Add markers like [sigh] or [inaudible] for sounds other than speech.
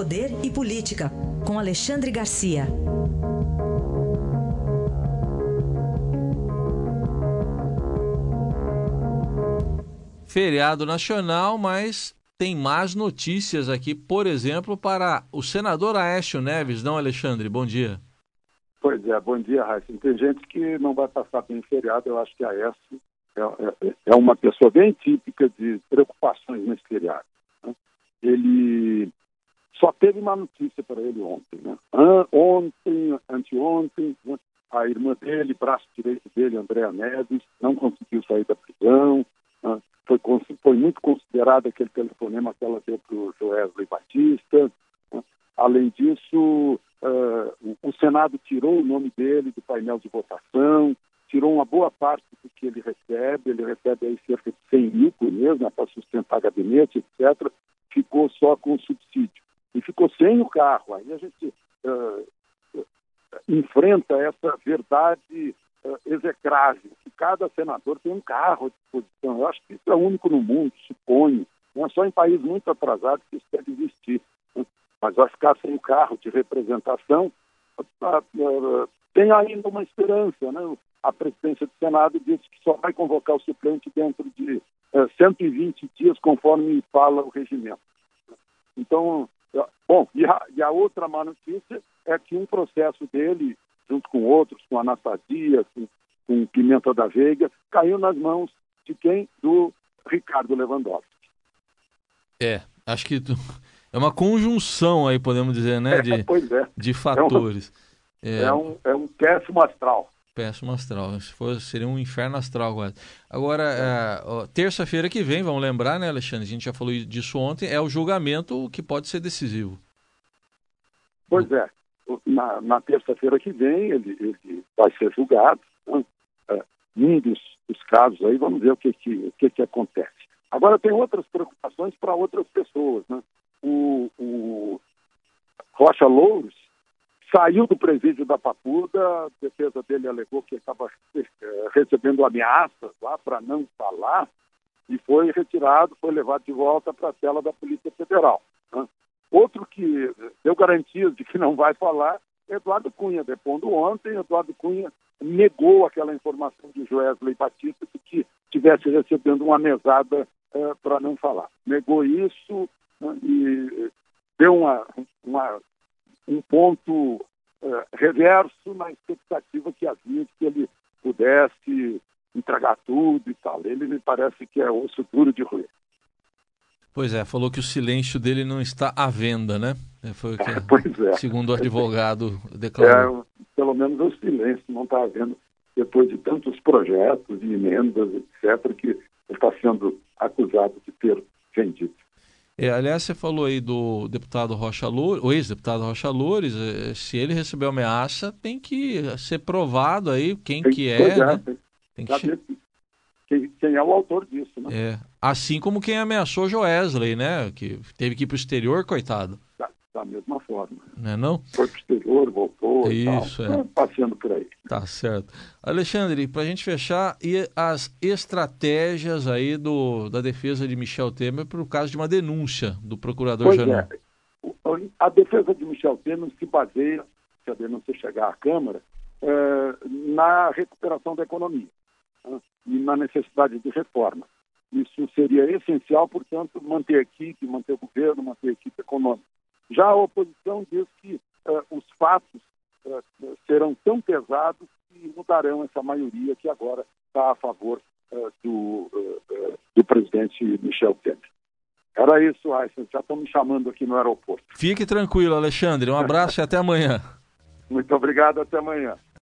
Poder e Política, com Alexandre Garcia. Feriado nacional, mas tem más notícias aqui, por exemplo, para o senador Aécio Neves, não, Alexandre? Bom dia. Pois é, bom dia, Raíssa. Tem gente que não vai passar bem feriado, eu acho que Aécio é, é, é uma pessoa bem típica de preocupações nesse feriado. Né? Ele só teve uma notícia para ele ontem. Né? Ontem, anteontem, a irmã dele, braço direito dele, Andréa Neves, não conseguiu sair da prisão. Né? Foi, foi, muito considerado aquele telefonema que ela deu para o Joesley Batista. Né? Além disso, uh, o Senado tirou o nome dele do painel de votação, tirou uma boa parte do que ele recebe, ele recebe aí cerca de 100 mil por mês né, para sustentar gabinete, etc., ficou só com o subsídio. Sem o carro. Aí a gente uh, enfrenta essa verdade uh, execrável, que cada senador tem um carro à disposição. Eu acho que isso é único no mundo, suponho. Não é só em países muito atrasados que isso deve existir. Né? Mas vai ficar sem o carro de representação, tem ainda uma esperança. Né? a presidência do Senado disse que só vai convocar o suplente dentro de é, 120 dias, conforme fala o regimento. Então, bom, e a, e a, outra má notícia é que um processo dele, junto com outros, com Anastasia, com, com Pimenta da Veiga, caiu nas mãos de quem? Do Ricardo Lewandowski. É, acho que é uma conjunção aí, podemos dizer, né, de, é, é. de fatores. É um, é um, é um péssimo astral péssimo astral. Se fosse, seria um inferno astral quase. Agora, é, terça-feira que vem, vamos lembrar, né, Alexandre? A gente já falou disso ontem, é o julgamento que pode ser decisivo. Pois é. Na, na terça-feira que vem, ele, ele, vai ser julgado. Né? É, um dos, dos, casos aí, vamos ver o que, que, o que, que acontece. Agora, tem outras preocupações para outras pessoas. Né? O, o Rocha Louros Saiu do presídio da Papuda, a defesa dele alegou que estava eh, recebendo ameaças lá para não falar, e foi retirado, foi levado de volta para a cela da Polícia Federal. Né? Outro que deu garantias de que não vai falar, Eduardo Cunha, depondo ontem, Eduardo Cunha negou aquela informação de Joesley Batista de que estivesse recebendo uma mesada eh, para não falar. Negou isso né, e deu uma, uma um ponto uh, reverso na expectativa que havia de que ele pudesse entregar tudo e tal. Ele me parece que é osso duro de roer. Pois é, falou que o silêncio dele não está à venda, né? É, foi o que, [laughs] pois é. segundo o advogado declarou. É, pelo menos o silêncio não está havendo depois de tantos projetos e emendas, etc., que está sendo acusado de ter vendido. É, aliás, você falou aí do deputado Rocha Loures, o ex-deputado Rocha Loures, é, se ele recebeu ameaça, tem que ser provado aí quem tem, que é, é, né? Tem que... Quem, quem, é o autor disso, né? É. Assim como quem ameaçou Joesley, né? Que teve que ir para o exterior, coitado. Mesma forma. Não é não? Foi para o exterior, voltou Isso, é. Passeando por aí. Tá certo. Alexandre, para a gente fechar, e as estratégias aí do, da defesa de Michel Temer para o caso de uma denúncia do procurador-geral? É. A defesa de Michel Temer se baseia, se a denúncia chegar à Câmara, é, na recuperação da economia né, e na necessidade de reforma. Isso seria essencial, portanto, manter a equipe, manter o governo, manter a equipe econômica. Já a oposição diz que uh, os fatos uh, serão tão pesados que mudarão essa maioria que agora está a favor uh, do, do presidente Michel Temer. Era isso, Aysen. Já estão me chamando aqui no aeroporto. Fique tranquilo, Alexandre. Um abraço e até amanhã. Muito obrigado, até amanhã.